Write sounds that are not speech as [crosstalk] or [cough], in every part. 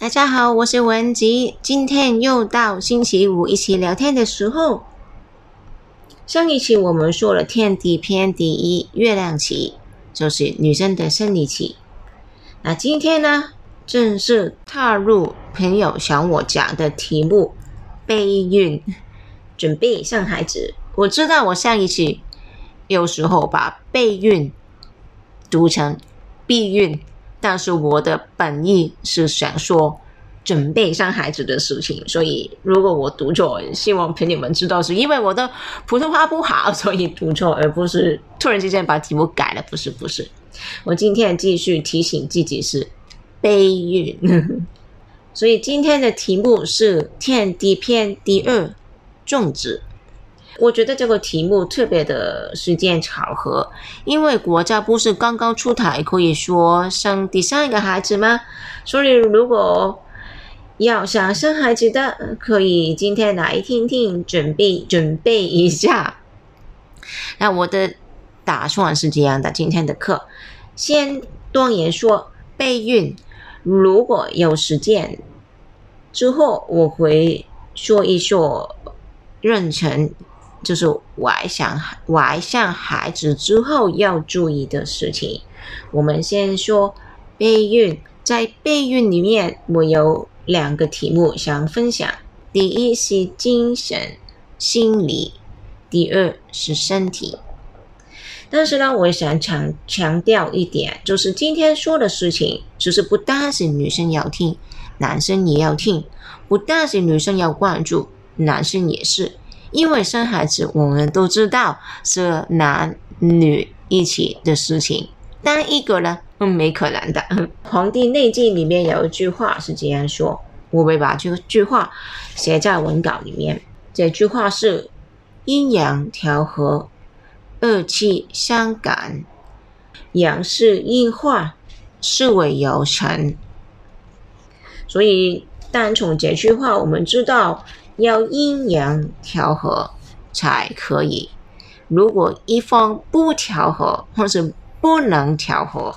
大家好，我是文吉，今天又到星期五一起聊天的时候。上一期我们说了天地篇第一月亮期，就是女生的生理期。那今天呢，正式踏入朋友想我讲的题目——备孕，准备生孩子。我知道我上一期有时候把备孕读成避孕。但是我的本意是想说准备生孩子的事情，所以如果我读错，希望朋友们知道是因为我的普通话不好，所以读错，而不是突然之间把题目改了。不是，不是，我今天继续提醒自己是备孕，[laughs] 所以今天的题目是天地篇第二种子。我觉得这个题目特别的时间巧合，因为国家不是刚刚出台可以说生第三个孩子吗？所以如果要想生孩子的，可以今天来听听，准备准备一下。那我的打算是这样的：今天的课先断言说备孕，如果有时间之后，我会说一说妊娠。就是怀想怀上孩子之后要注意的事情。我们先说备孕，在备孕里面，我有两个题目想分享。第一是精神心理，第二是身体。但是呢，我想强强调一点，就是今天说的事情，就是不单是女生要听，男生也要听；不但是女生要关注，男生也是。因为生孩子，我们都知道是男女一起的事情，单一个呢，嗯，没可能的。[laughs]《黄帝内经》里面有一句话是这样说，我会把这句话写在文稿里面。这句话是：阴阳调和，二气相感，阳是阴化，是为有成。所以，单从这句话，我们知道。要阴阳调和才可以。如果一方不调和，或是不能调和，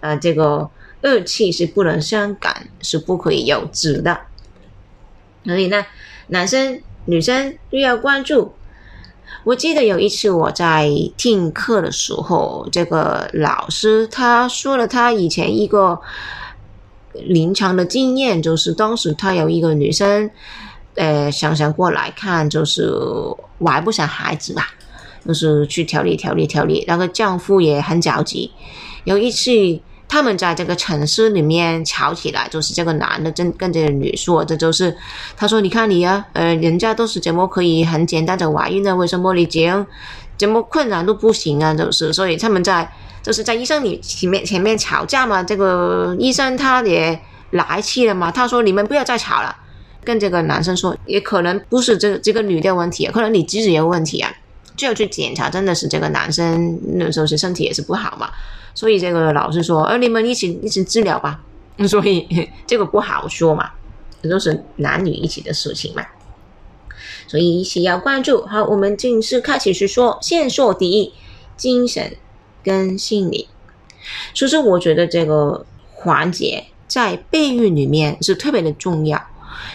呃，这个二气是不能相感，是不可以有子的。所以呢，男生女生都要关注。我记得有一次我在听课的时候，这个老师他说了他以前一个临床的经验，就是当时他有一个女生。呃，想想过来看，就是怀不上孩子吧，就是去调理调理调理。那个丈夫也很着急。有一次，他们在这个城市里面吵起来，就是这个男的正跟这个女说，这就是他说：“你看你啊，呃，人家都是怎么可以很简单的怀孕呢？为什么你这样怎么困难都不行啊？就是所以他们在就是在医生里前面前面吵架嘛。这个医生他也来气了嘛，他说：你们不要再吵了。”跟这个男生说，也可能不是这这个女的问题，可能你自己有问题啊，就要去检查，真的是这个男生那时候是身体也是不好嘛，所以这个老师说，呃，你们一起一起治疗吧，[laughs] 所以这个不好说嘛，这都是男女一起的事情嘛，所以一起要关注。好，我们正式开始去说，先说第一，精神跟心理。其实我觉得这个环节在备孕里面是特别的重要。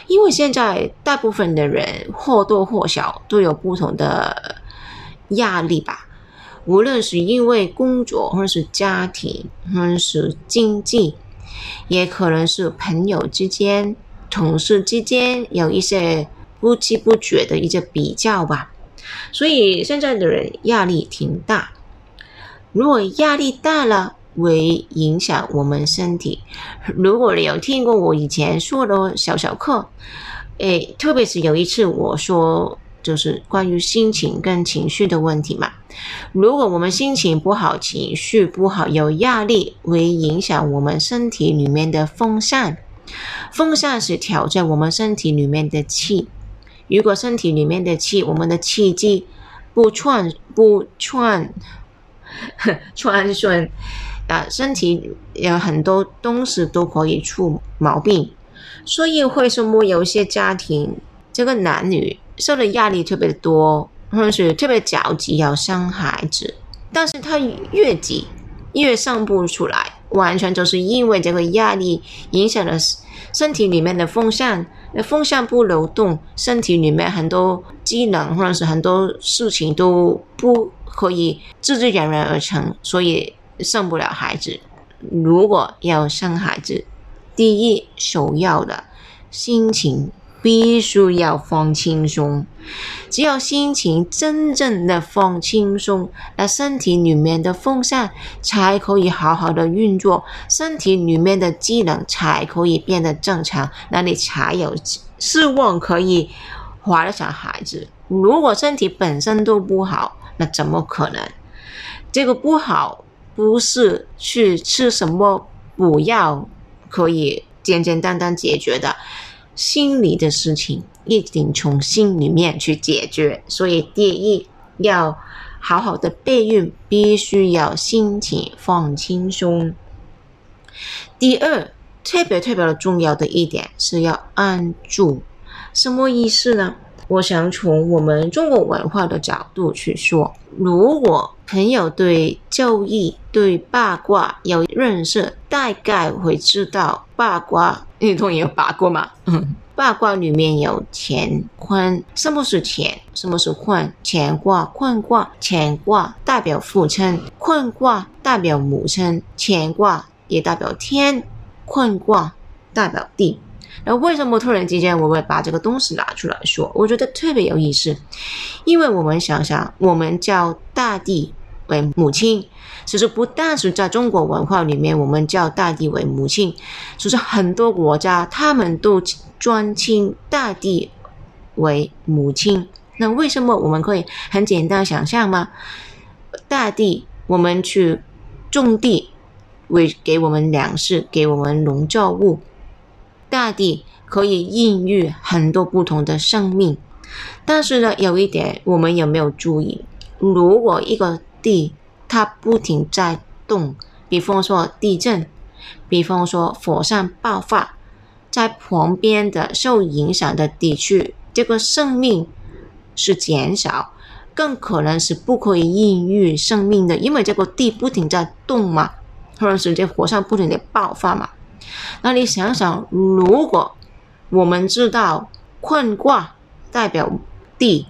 因为现在大部分的人或多或少都有不同的压力吧，无论是因为工作，或者是家庭，或者是经济，也可能是朋友之间、同事之间有一些不知不觉的一些比较吧。所以现在的人压力挺大。如果压力大了，为影响我们身体。如果你有听过我以前说的小小课，诶，特别是有一次我说就是关于心情跟情绪的问题嘛。如果我们心情不好、情绪不好、有压力，会影响我们身体里面的风扇。风扇是调节我们身体里面的气。如果身体里面的气，我们的气机不串不串 [laughs] 串顺。啊，身体有很多东西都可以出毛病，所以为什么有些家庭这个男女受的压力特别多，或者是特别着急要生孩子，但是他越急越生不出来，完全就是因为这个压力影响了身体里面的风扇，那风扇不流动，身体里面很多机能或者是很多事情都不可以自自然然而成，所以生不了孩子。如果要生孩子，第一首要的心情。必须要放轻松，只有心情真正的放轻松，那身体里面的风扇才可以好好的运作，身体里面的机能才可以变得正常，那你才有希望可以怀得上孩子。如果身体本身都不好，那怎么可能？这个不好不是去吃什么补药可以简简单单解决的。心理的事情一定从心里面去解决，所以第一要好好的备孕，必须要心情放轻松。第二，特别特别的重要的一点是要按住，什么意思呢？我想从我们中国文化的角度去说，如果朋友对教义、对八卦有认识，大概会知道八卦。你同意有八卦吗？八卦里面有乾坤，什么是乾？什么是坤？乾卦、坤卦，乾卦代表父亲，坤卦代表母亲，乾卦也代表天，坤卦代表地。那为什么突然之间我会把这个东西拿出来说？我觉得特别有意思，因为我们想想，我们叫大地为母亲，其实不但是在中国文化里面，我们叫大地为母亲，其实很多国家他们都尊称大地为母亲。那为什么我们可以很简单想象吗？大地，我们去种地，为给我们粮食，给我们农作物。大地可以孕育很多不同的生命，但是呢，有一点我们有没有注意？如果一个地它不停在动，比方说地震，比方说火山爆发，在旁边的受影响的地区，这个生命是减少，更可能是不可以孕育生命的，因为这个地不停在动嘛，或者是这火山不停的爆发嘛。那你想想，如果我们知道困卦代表地，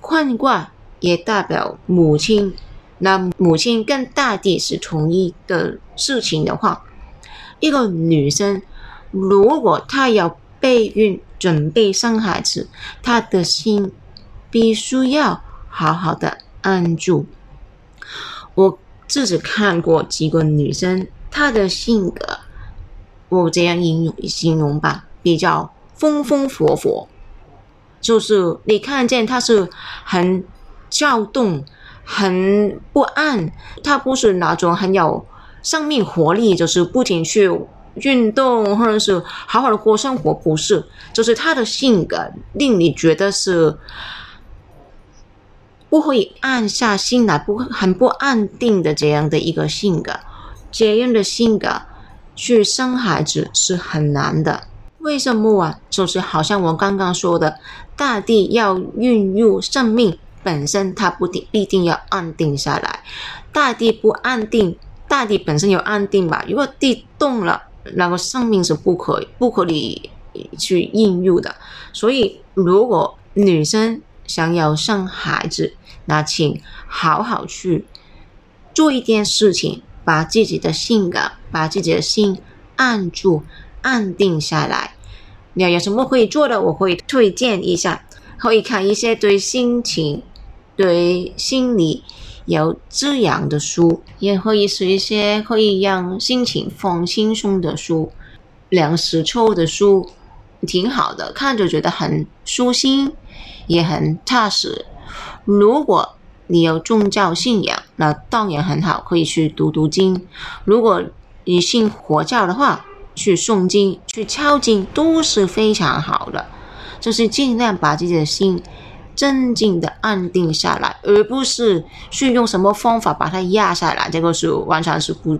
困卦也代表母亲，那母亲跟大地是同一的事情的话，一个女生如果她要备孕准备生孩子，她的心必须要好好的安住。我自己看过几个女生，她的性格。我这样形容形容吧，比较风风火火，就是你看见他是很躁动、很不安，他不是那种很有生命活力，就是不停去运动或者是好好的过生活，不是，就是他的性格令你觉得是不会安下心来，不很不安定的这样的一个性格，这样的性格。去生孩子是很难的，为什么啊？就是好像我刚刚说的，大地要孕育生命本身，它不定必定要安定下来。大地不安定，大地本身有安定吧？如果地动了，那个生命是不可不可以去孕育的。所以，如果女生想要生孩子，那请好好去做一件事情。把自己的性格，把自己的心按住、安定下来。你要有什么可以做的，我会推荐一下，可以看一些对心情、对心理有滋养的书，也可以是一些可以让心情放轻松的书。梁实秋的书挺好的，看着觉得很舒心，也很踏实。如果你有宗教信仰，那当然很好，可以去读读经。如果你信佛教的话，去诵经、去敲经都是非常好的。就是尽量把自己的心真正的安定下来，而不是去用什么方法把它压下来。这个是完全是不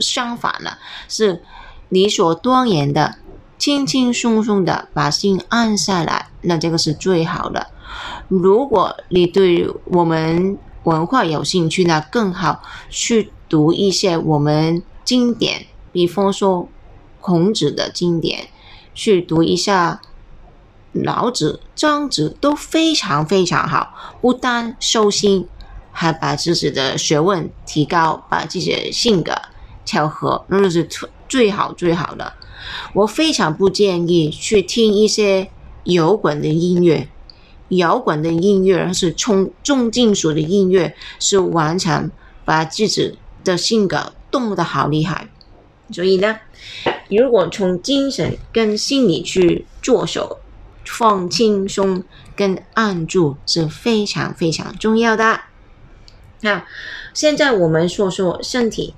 相反的，是理所当然的，轻轻松松的把心安下来，那这个是最好的。如果你对我们文化有兴趣，那更好去读一些我们经典，比方说孔子的经典，去读一下老子、庄子，都非常非常好。不但修心，还把自己的学问提高，把自己的性格调和，那是最好最好的。我非常不建议去听一些摇滚的音乐。摇滚的音乐是重重金属的音乐，是完全把自己的性格动得好厉害。所以呢，如果从精神跟心理去着手，放轻松跟按住是非常非常重要的。那现在我们说说身体。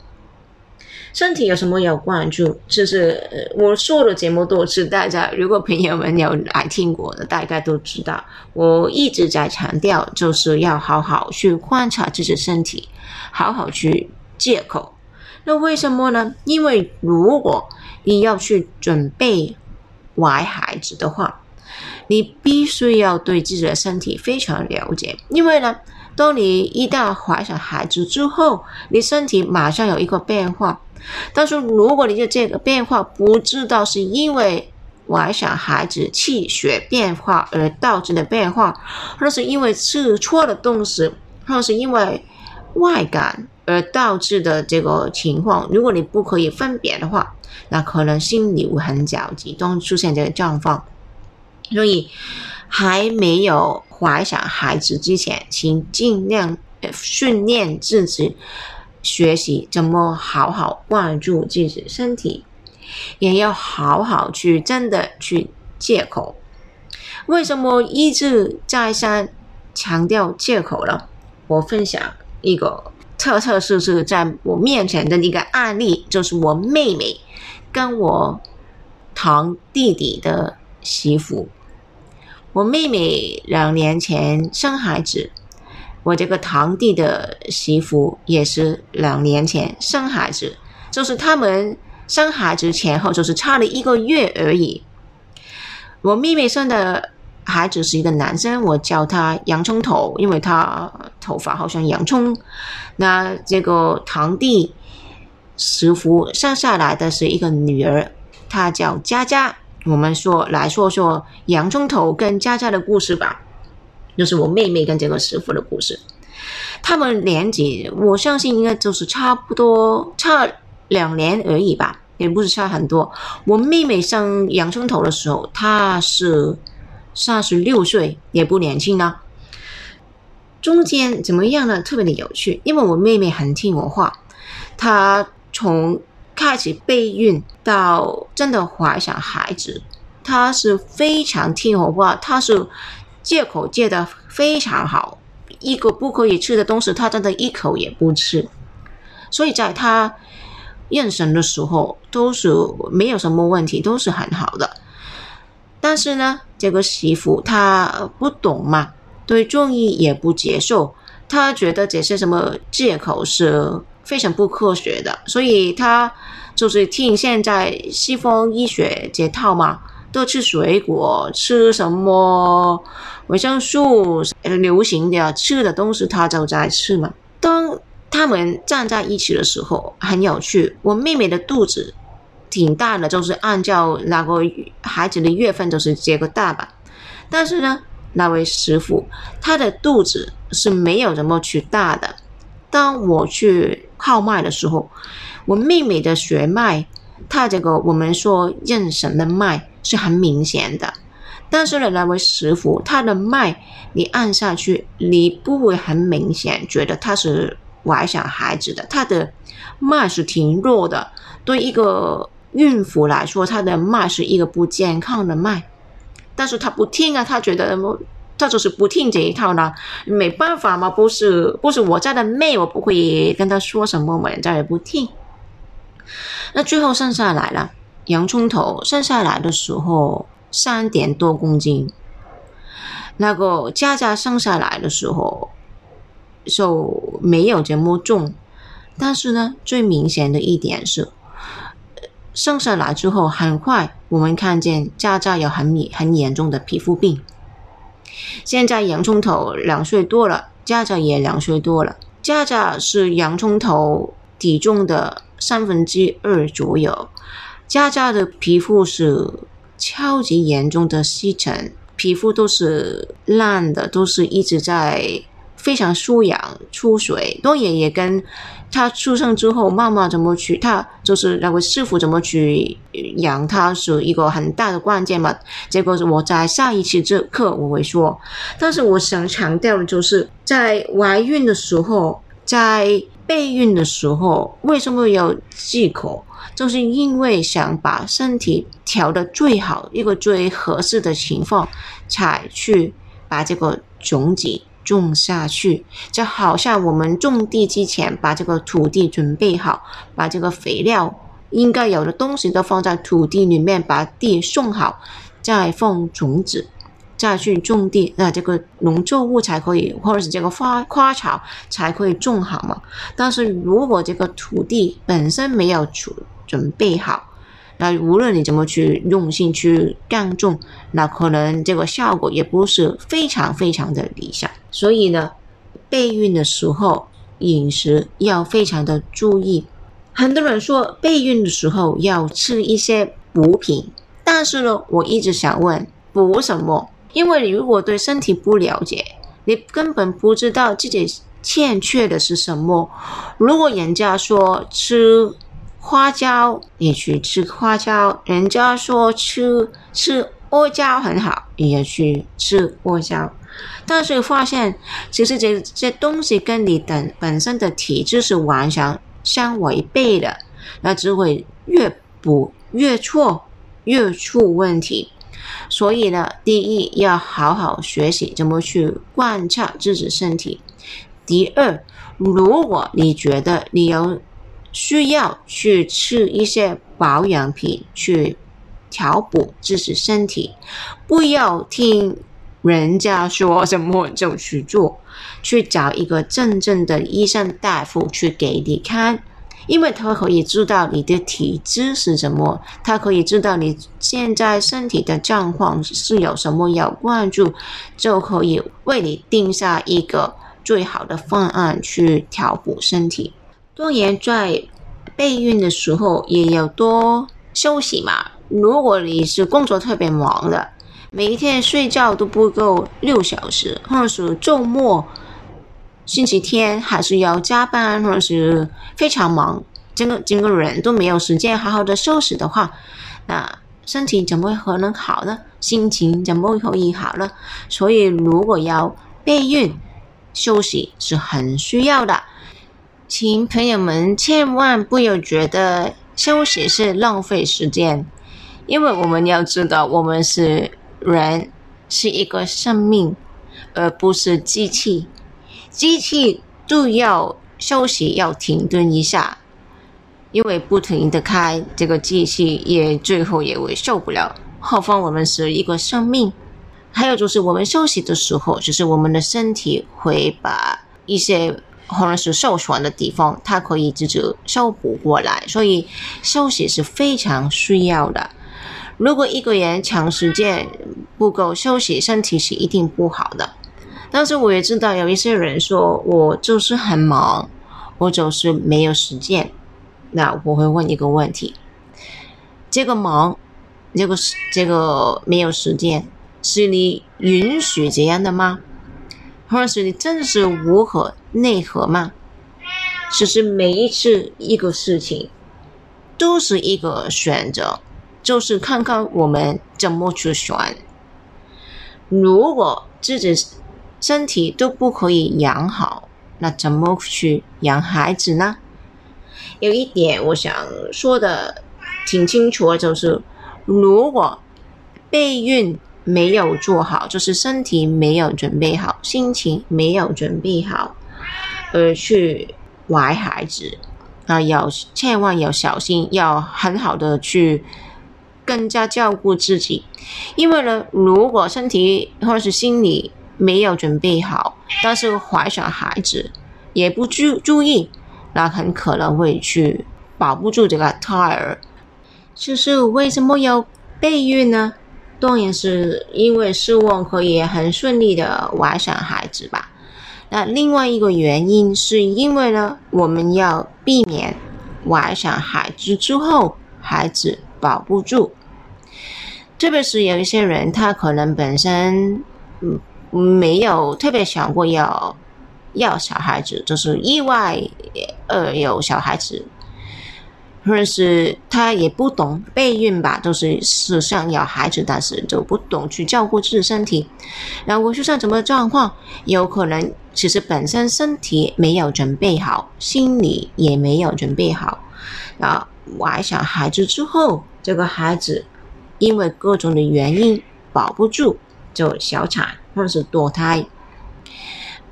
身体有什么要关注？就是我说的节目多次，大家如果朋友们有来听过的，大概都知道，我一直在强调，就是要好好去观察自己身体，好好去借口。那为什么呢？因为如果你要去准备怀孩子的话，你必须要对自己的身体非常了解，因为呢，当你一旦怀上孩子之后，你身体马上有一个变化。但是，如果你的这个变化不知道是因为怀上孩子气血变化而导致的变化，或是因为吃错了东西，或是因为外感而导致的这个情况，如果你不可以分别的话，那可能心里会很焦急，都出现这个状况。所以，还没有怀上孩子之前，请尽量训练自己。学习怎么好好关注自己身体，也要好好去真的去借口。为什么一直再三强调借口呢？我分享一个特特事是在我面前的一个案例，就是我妹妹跟我堂弟弟的媳妇。我妹妹两年前生孩子。我这个堂弟的媳妇也是两年前生孩子，就是他们生孩子前后就是差了一个月而已。我妹妹生的孩子是一个男生，我叫他洋葱头，因为他头发好像洋葱。那这个堂弟媳妇生下来的是一个女儿，她叫佳佳。我们说来说说洋葱头跟佳佳的故事吧。就是我妹妹跟这个师傅的故事，他们年纪我相信应该就是差不多差两年而已吧，也不是差很多。我妹妹生洋葱头的时候，她是三十六岁，也不年轻了。中间怎么样呢？特别的有趣，因为我妹妹很听我话，她从开始备孕到真的怀上孩子，她是非常听我话，她是。借口借的非常好，一个不可以吃的东西，他真的一口也不吃。所以在他妊娠的时候都是没有什么问题，都是很好的。但是呢，这个媳妇她不懂嘛，对中医也不接受，她觉得这些什么借口是非常不科学的，所以她就是听现在西方医学这套嘛。多吃水果，吃什么维生素？流行的吃的东西，他就在吃嘛。当他们站在一起的时候，很有趣。我妹妹的肚子挺大的，就是按照那个孩子的月份就是这个大吧。但是呢，那位师傅他的肚子是没有怎么去大的。当我去号脉的时候，我妹妹的血脉，她这个我们说妊娠的脉。是很明显的，但是呢，那位师傅他的脉，你按下去，你不会很明显觉得他是怀上孩子的，他的脉是挺弱的。对一个孕妇来说，她的脉是一个不健康的脉，但是他不听啊，他觉得他就是不听这一套呢，没办法嘛，不是不是我家的妹，我不会跟他说什么嘛，人家也不听。那最后剩下来了。洋葱头生下来的时候三点多公斤，那个佳佳生下来的时候就没有这么重，但是呢，最明显的一点是，生下来之后很快我们看见佳佳有很很严重的皮肤病。现在洋葱头两岁多了，佳佳也两岁多了，佳佳是洋葱头体重的三分之二左右。佳佳的皮肤是超级严重的细尘，皮肤都是烂的，都是一直在非常疏痒出水。多爷爷跟他出生之后，妈妈怎么去，他就是那个师傅怎么去养他，是一个很大的关键嘛。结果是我在下一期这课我会说，但是我想强调的就是在怀孕的时候，在备孕的时候，为什么要忌口？就是因为想把身体调的最好，一个最合适的情况，才去把这个种子种下去。就好像我们种地之前，把这个土地准备好，把这个肥料应该有的东西都放在土地里面，把地种好，再放种子。下去种地，那这个农作物才可以，或者是这个花花草才可以种好嘛。但是如果这个土地本身没有准准备好，那无论你怎么去用心去干种，那可能这个效果也不是非常非常的理想。所以呢，备孕的时候饮食要非常的注意。很多人说备孕的时候要吃一些补品，但是呢，我一直想问补什么？因为你如果对身体不了解，你根本不知道自己欠缺的是什么。如果人家说吃花椒，你去吃花椒；人家说吃吃阿胶很好，你也去吃阿胶。但是发现，其实这这东西跟你的本身的体质是完全相违背的，那只会越补越错，越出问题。所以呢，第一要好好学习怎么去观察自己身体。第二，如果你觉得你有需要去吃一些保养品去调补自己身体，不要听人家说什么就去做，去找一个真正的医生大夫去给你看。因为他可以知道你的体质是什么，他可以知道你现在身体的状况是有什么要关注，就可以为你定下一个最好的方案去调补身体。当然，在备孕的时候也要多休息嘛。如果你是工作特别忙的，每一天睡觉都不够六小时，或者是周末。星期天还是要加班，或者是非常忙，整个整个人都没有时间好好的休息的话，那身体怎么可能好呢？心情怎么可以好呢？所以，如果要备孕，休息是很需要的。请朋友们千万不要觉得休息是浪费时间，因为我们要知道，我们是人，是一个生命，而不是机器。机器都要休息，要停顿一下，因为不停的开这个机器，也最后也会受不了。何况我们是一个生命，还有就是我们休息的时候，就是我们的身体会把一些可能是受损的地方，它可以自己修补过来，所以休息是非常需要的。如果一个人长时间不够休息，身体是一定不好的。但是我也知道有一些人说我就是很忙，我就是没有时间。那我会问一个问题：这个忙，这个是这个没有时间，是你允许这样的吗？或者是你真的是无可奈何吗？其实每一次一个事情都是一个选择，就是看看我们怎么去选。如果自己。身体都不可以养好，那怎么去养孩子呢？有一点我想说的挺清楚，就是如果备孕没有做好，就是身体没有准备好，心情没有准备好，而去怀孩子啊，要千万要小心，要很好的去更加照顾自己，因为呢，如果身体或是心理。没有准备好，但是怀上孩子也不注注意，那很可能会去保不住这个胎儿。就是为什么要备孕呢？当然是因为希望可以很顺利的怀上孩子吧。那另外一个原因是因为呢，我们要避免怀上孩子之后，孩子保不住。特别是有一些人，他可能本身嗯没有特别想过要要小孩子，就是意外呃有小孩子。或者是他也不懂备孕吧，都是是想要孩子，但是就不懂去照顾自己身体。然后出现什么状况？有可能其实本身身体没有准备好，心理也没有准备好。然后怀上孩子之后，这个孩子因为各种的原因保不住，就小产或者是堕胎。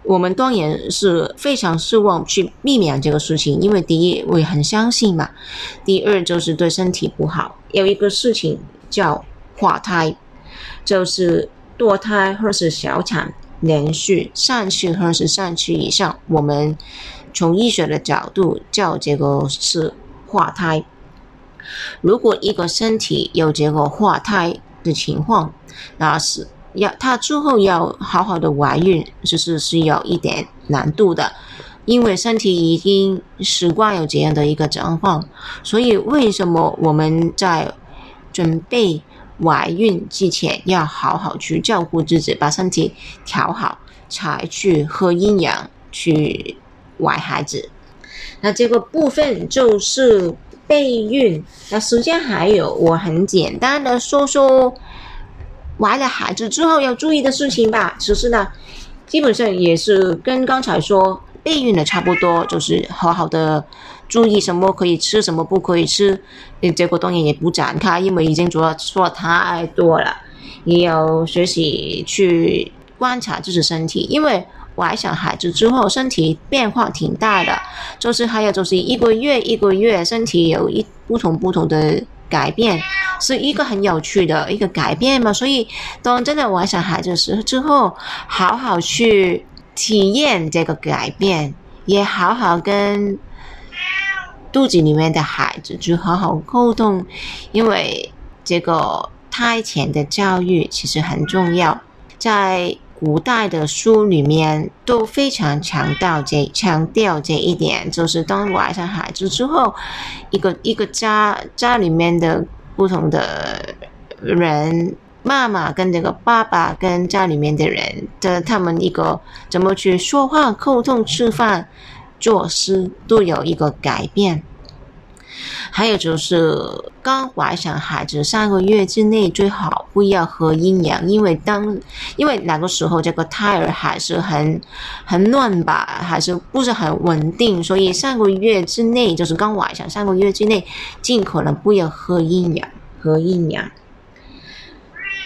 我们当然是非常希望去避免这个事情，因为第一我也很相信嘛，第二就是对身体不好。有一个事情叫化胎，就是堕胎或者是小产连续三次或者是三次以上，我们从医学的角度叫这个是化胎。如果一个身体有这个化胎的情况，那是。要她之后要好好的怀孕，就是是有一点难度的，因为身体已经习惯有这样的一个状况，所以为什么我们在准备怀孕之前要好好去照顾自己，把身体调好，才去喝营养去怀孩子？那这个部分就是备孕。那时间还有，我很简单的说说。怀了孩子之后要注意的事情吧，其实呢，基本上也是跟刚才说备孕的差不多，就是好好的注意什么可以吃，什么不可以吃。结果当然也不展开，因为已经主要说太多了。也要学习去观察自己身体，因为怀上孩子之后身体变化挺大的，就是还有就是一个月一个月身体有一不同不同的。改变是一个很有趣的一个改变嘛，所以当真的怀上孩子时之后，好好去体验这个改变，也好好跟肚子里面的孩子去好好沟通，因为这个胎前的教育其实很重要，在。古代的书里面都非常强调这强调这一点，就是当怀上孩子之后，一个一个家家里面的不同的人，妈妈跟这个爸爸跟家里面的人的他们一个怎么去说话、沟通、吃饭、做事都有一个改变。还有就是刚怀上孩子三个月之内最好不要喝营养，因为当因为那个时候这个胎儿还是很很乱吧，还是不是很稳定，所以三个月之内就是刚怀上三个月之内尽可能不要喝营养，喝营养。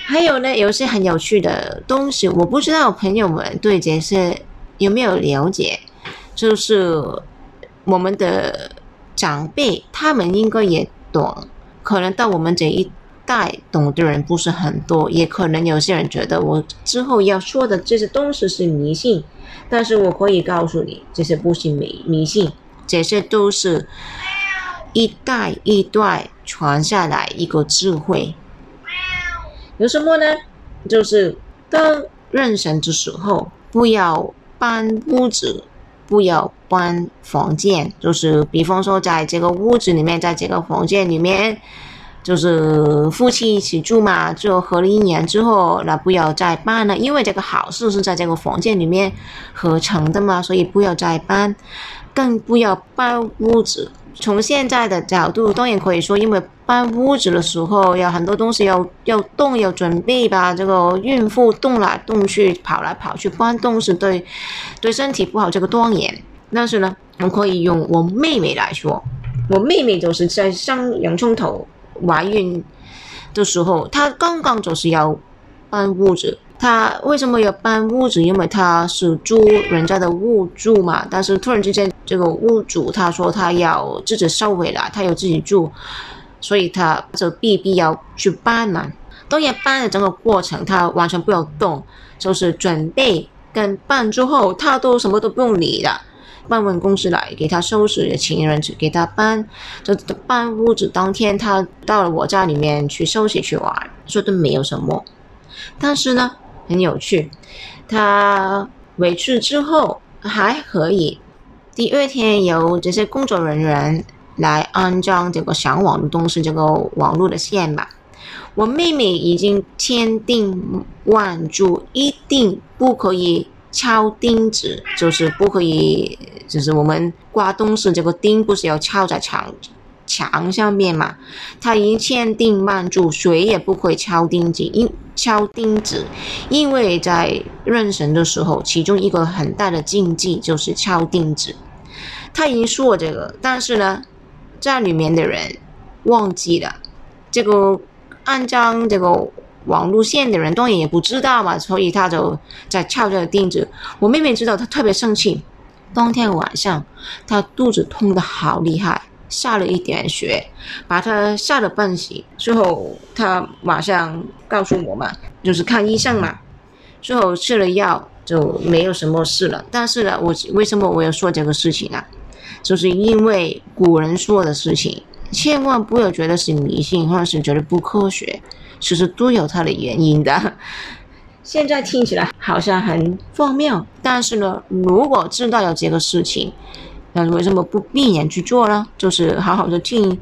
还有呢，有些很有趣的东西，我不知道朋友们对这些有没有了解，就是我们的。长辈他们应该也懂，可能到我们这一代懂的人不是很多，也可能有些人觉得我之后要说的这些东西是迷信，但是我可以告诉你，这些不是迷迷信，这些都是一代一代传下来一个智慧。有什么呢？就是当认神的时候，不要搬屋子。不要搬房间，就是比方说，在这个屋子里面，在这个房间里面，就是夫妻一起住嘛，就合了一年之后，那不要再搬了，因为这个好事是在这个房间里面合成的嘛，所以不要再搬，更不要搬屋子。从现在的角度，当然可以说，因为搬屋子的时候有很多东西要要动，要准备吧。这个孕妇动来动去，跑来跑去搬东西，对对身体不好。这个当然，但是呢，我们可以用我妹妹来说，我妹妹就是在上洋葱头怀孕的时候，她刚刚就是要搬屋子。他为什么要搬屋子？因为他是租人家的屋住嘛。但是突然之间，这个屋主他说他要自己收回来，他要自己住，所以他就必必要去搬嘛。当然搬的整个过程，他完全不要动，就是准备跟搬之后，他都什么都不用理的。搬完公司来给他收拾，也请人去给他搬。就搬屋子当天，他到了我家里面去休息去玩，说都没有什么。但是呢。很有趣，他回去之后还可以。第二天由这些工作人员来安装这个上网的东西，这个网络的线吧。我妹妹已经千叮万嘱，一定不可以敲钉子，就是不可以，就是我们挂东西这个钉不是要敲在墙墙上面嘛？他已经千叮万嘱，谁也不会敲钉子，因敲钉子，因为在认神的时候，其中一个很大的禁忌就是敲钉子。他已经说这个，但是呢，在里面的人忘记了这个。安装这个网路线的人当然也不知道嘛，所以他就在敲这个钉子。我妹妹知道，她特别生气。当天晚上，她肚子痛的好厉害，下了一点血，把他吓得半死。之后他马上告诉我嘛，就是看医生嘛。之后吃了药就没有什么事了。但是呢，我为什么我要说这个事情呢？就是因为古人说的事情。千万不要觉得是迷信，或者是觉得不科学，其实都有它的原因的。[laughs] 现在听起来好像很荒谬，但是呢，如果知道有这个事情，那为什么不避免去做呢？就是好好的听。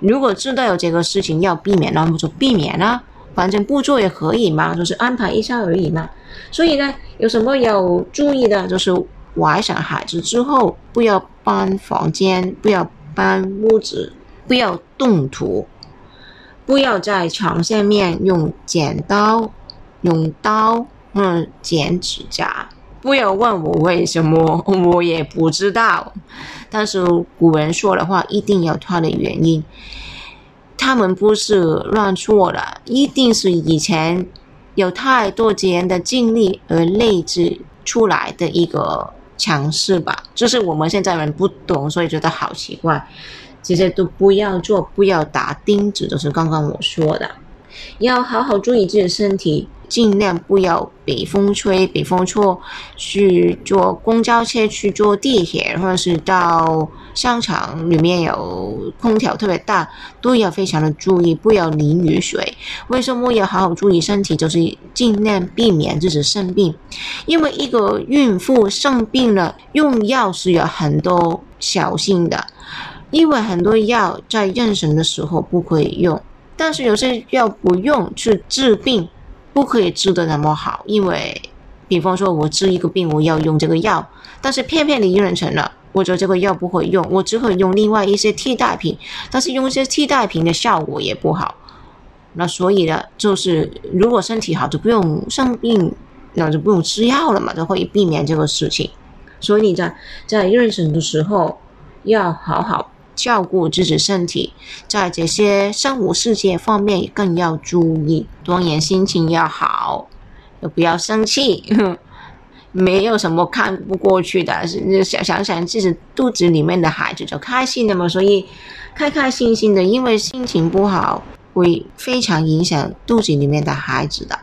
如果知道有这个事情要避免，那么就避免啦。反正不做也可以嘛，就是安排一下而已嘛。所以呢，有什么要注意的？就是怀上孩子之后，不要搬房间，不要搬屋子。不要动土，不要在床下面用剪刀、用刀嗯剪指甲。不要问我为什么，我也不知道。但是古人说的话一定有他的原因，他们不是乱说的，一定是以前有太多这样的经历而累积出来的一个强势吧。就是我们现在人不懂，所以觉得好奇怪。这些都不要做，不要打钉子，就是刚刚我说的，要好好注意自己的身体，尽量不要北风吹、北风错，去坐公交车、去坐地铁，或者是到商场里面有空调特别大，都要非常的注意，不要淋雨水。为什么要好好注意身体？就是尽量避免自己生病，因为一个孕妇生病了，用药是有很多小心的。因为很多药在妊娠的时候不可以用，但是有些药不用去治病，不可以治得那么好。因为，比方说我治一个病，我要用这个药，但是偏偏你妊娠了，或者这个药不会用，我只可以用另外一些替代品，但是用一些替代品的效果也不好。那所以呢，就是如果身体好，就不用生病，那就不用吃药了嘛，就会避免这个事情。所以你在在妊娠的时候要好好。照顾自己身体，在这些生物世界方面更要注意。当然，心情要好，也不要生气，[laughs] 没有什么看不过去的。想想想自己肚子里面的孩子就开心的嘛，所以开开心心的。因为心情不好会非常影响肚子里面的孩子的。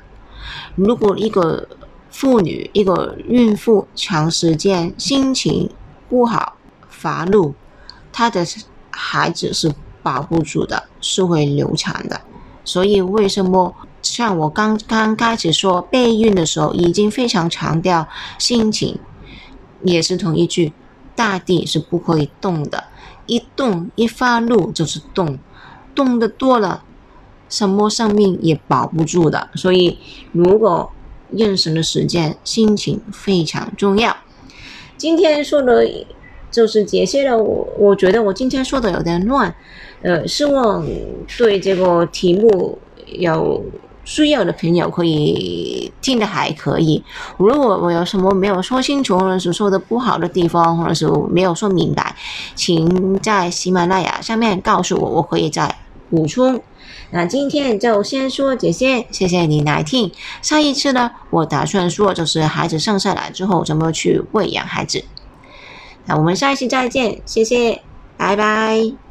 如果一个妇女、一个孕妇长时间心情不好、乏怒。他的孩子是保不住的，是会流产的。所以为什么像我刚刚开始说备孕的时候，已经非常强调心情，也是同一句：大地是不可以动的，一动一发怒就是动，动的多了，什么生命也保不住的。所以如果妊娠的时间，心情非常重要。今天说的。就是这些了，我我觉得我今天说的有点乱，呃，希望对这个题目有需要的朋友可以听的还可以。如果我有什么没有说清楚，或者是说的不好的地方，或者是没有说明白，请在喜马拉雅上面告诉我，我可以再补充。那今天就先说这些，谢谢你来听。下一次呢，我打算说就是孩子生下来之后怎么去喂养孩子。那我们下一期再见，谢谢，拜拜。